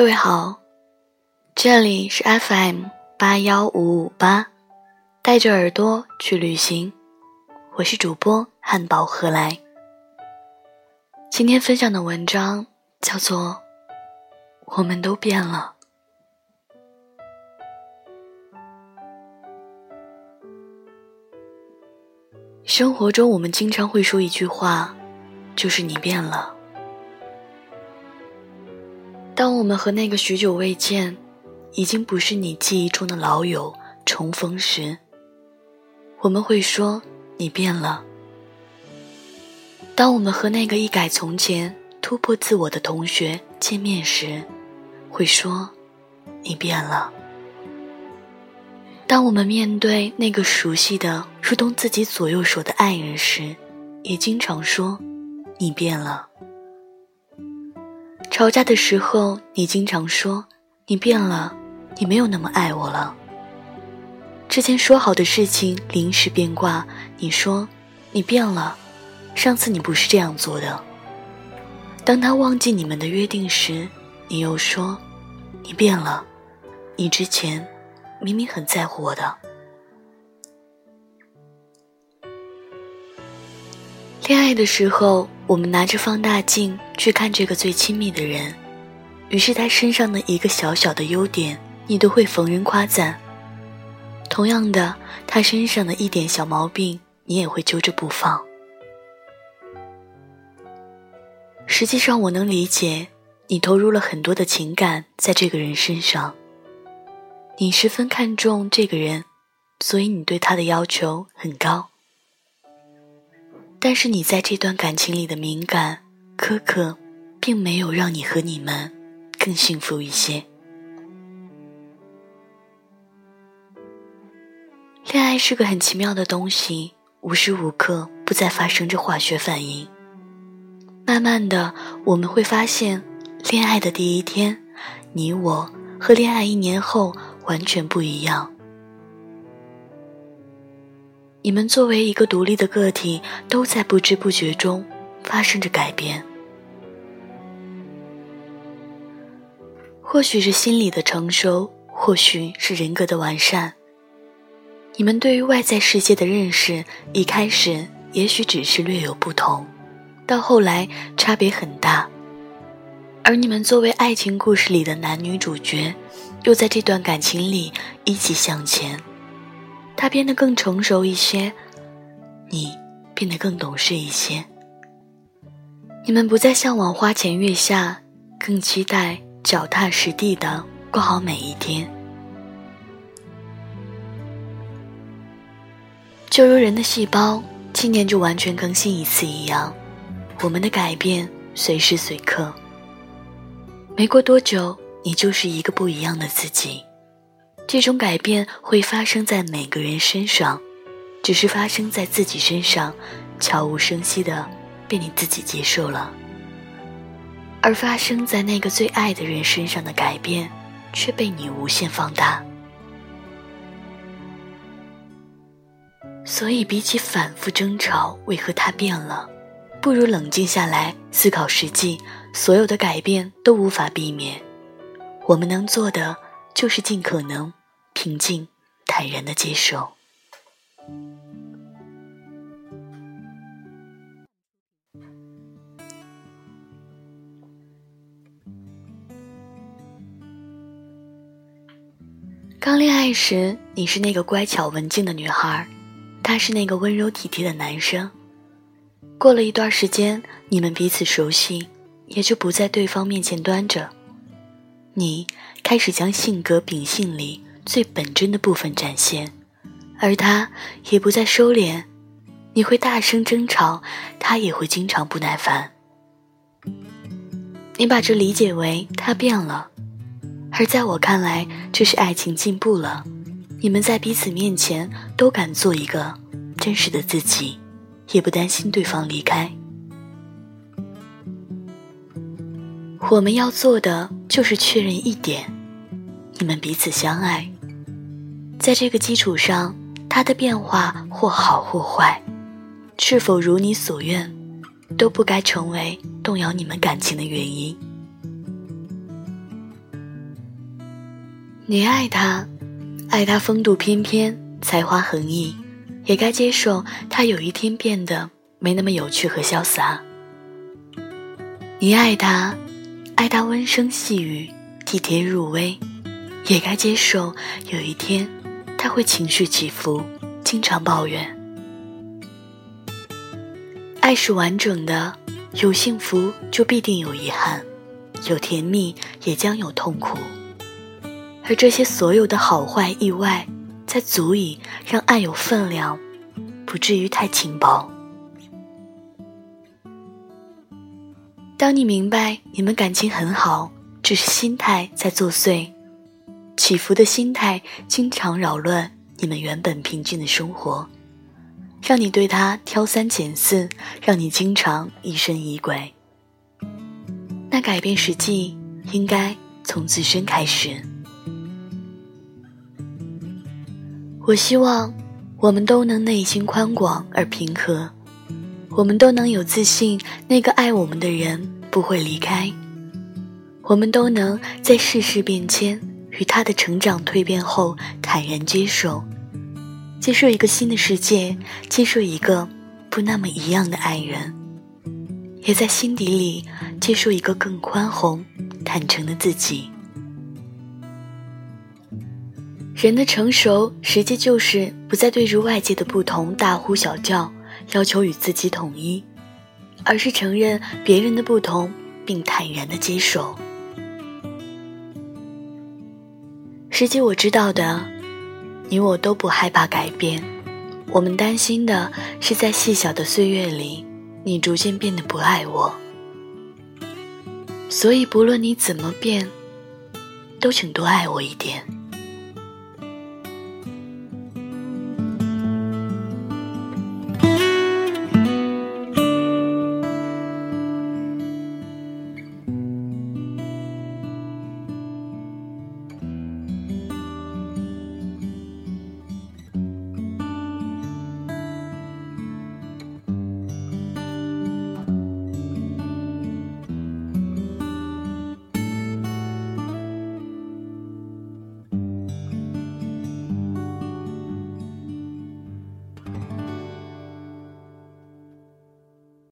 各位好，这里是 FM 八幺五五八，带着耳朵去旅行，我是主播汉堡何来。今天分享的文章叫做《我们都变了》。生活中，我们经常会说一句话，就是“你变了”。当我们和那个许久未见、已经不是你记忆中的老友重逢时，我们会说“你变了”。当我们和那个一改从前、突破自我的同学见面时，会说“你变了”。当我们面对那个熟悉的、如同自己左右手的爱人时，也经常说“你变了”。吵架的时候，你经常说“你变了”，你没有那么爱我了。之前说好的事情临时变卦，你说“你变了”，上次你不是这样做的。当他忘记你们的约定时，你又说“你变了”，你之前。明明很在乎我的。恋爱的时候，我们拿着放大镜去看这个最亲密的人，于是他身上的一个小小的优点，你都会逢人夸赞；同样的，他身上的一点小毛病，你也会揪着不放。实际上，我能理解你投入了很多的情感在这个人身上。你十分看重这个人，所以你对他的要求很高。但是你在这段感情里的敏感、苛刻，并没有让你和你们更幸福一些。恋爱是个很奇妙的东西，无时无刻不在发生着化学反应。慢慢的，我们会发现，恋爱的第一天，你我和恋爱一年后。完全不一样。你们作为一个独立的个体，都在不知不觉中发生着改变。或许是心理的成熟，或许是人格的完善。你们对于外在世界的认识，一开始也许只是略有不同，到后来差别很大。而你们作为爱情故事里的男女主角。又在这段感情里一起向前，他变得更成熟一些，你变得更懂事一些。你们不再向往花前月下，更期待脚踏实地的过好每一天。就如人的细胞七年就完全更新一次一样，我们的改变随时随刻。没过多久。你就是一个不一样的自己，这种改变会发生在每个人身上，只是发生在自己身上，悄无声息的被你自己接受了；而发生在那个最爱的人身上的改变，却被你无限放大。所以，比起反复争吵为何他变了，不如冷静下来思考实际，所有的改变都无法避免。我们能做的就是尽可能平静、坦然的接受。刚恋爱时，你是那个乖巧文静的女孩，他是那个温柔体贴的男生。过了一段时间，你们彼此熟悉，也就不在对方面前端着。你开始将性格秉性里最本真的部分展现，而他也不再收敛。你会大声争吵，他也会经常不耐烦。你把这理解为他变了，而在我看来，这是爱情进步了。你们在彼此面前都敢做一个真实的自己，也不担心对方离开。我们要做的就是确认一点：你们彼此相爱。在这个基础上，他的变化或好或坏，是否如你所愿，都不该成为动摇你们感情的原因。你爱他，爱他风度翩翩、才华横溢，也该接受他有一天变得没那么有趣和潇洒。你爱他，爱他温声细语、体贴入微，也该接受有一天他会情绪起伏、经常抱怨。爱是完整的，有幸福就必定有遗憾，有甜蜜也将有痛苦。而这些所有的好坏意外，才足以让爱有分量，不至于太轻薄。当你明白你们感情很好，只是心态在作祟，起伏的心态经常扰乱你们原本平静的生活，让你对他挑三拣四，让你经常疑神疑鬼。那改变实际应该从自身开始。我希望，我们都能内心宽广而平和，我们都能有自信，那个爱我们的人不会离开，我们都能在世事变迁与他的成长蜕变后坦然接受，接受一个新的世界，接受一个不那么一样的爱人，也在心底里接受一个更宽宏、坦诚的自己。人的成熟，实际就是不再对着外界的不同大呼小叫，要求与自己统一，而是承认别人的不同，并坦然的接受。实际我知道的，你我都不害怕改变，我们担心的是在细小的岁月里，你逐渐变得不爱我。所以不论你怎么变，都请多爱我一点。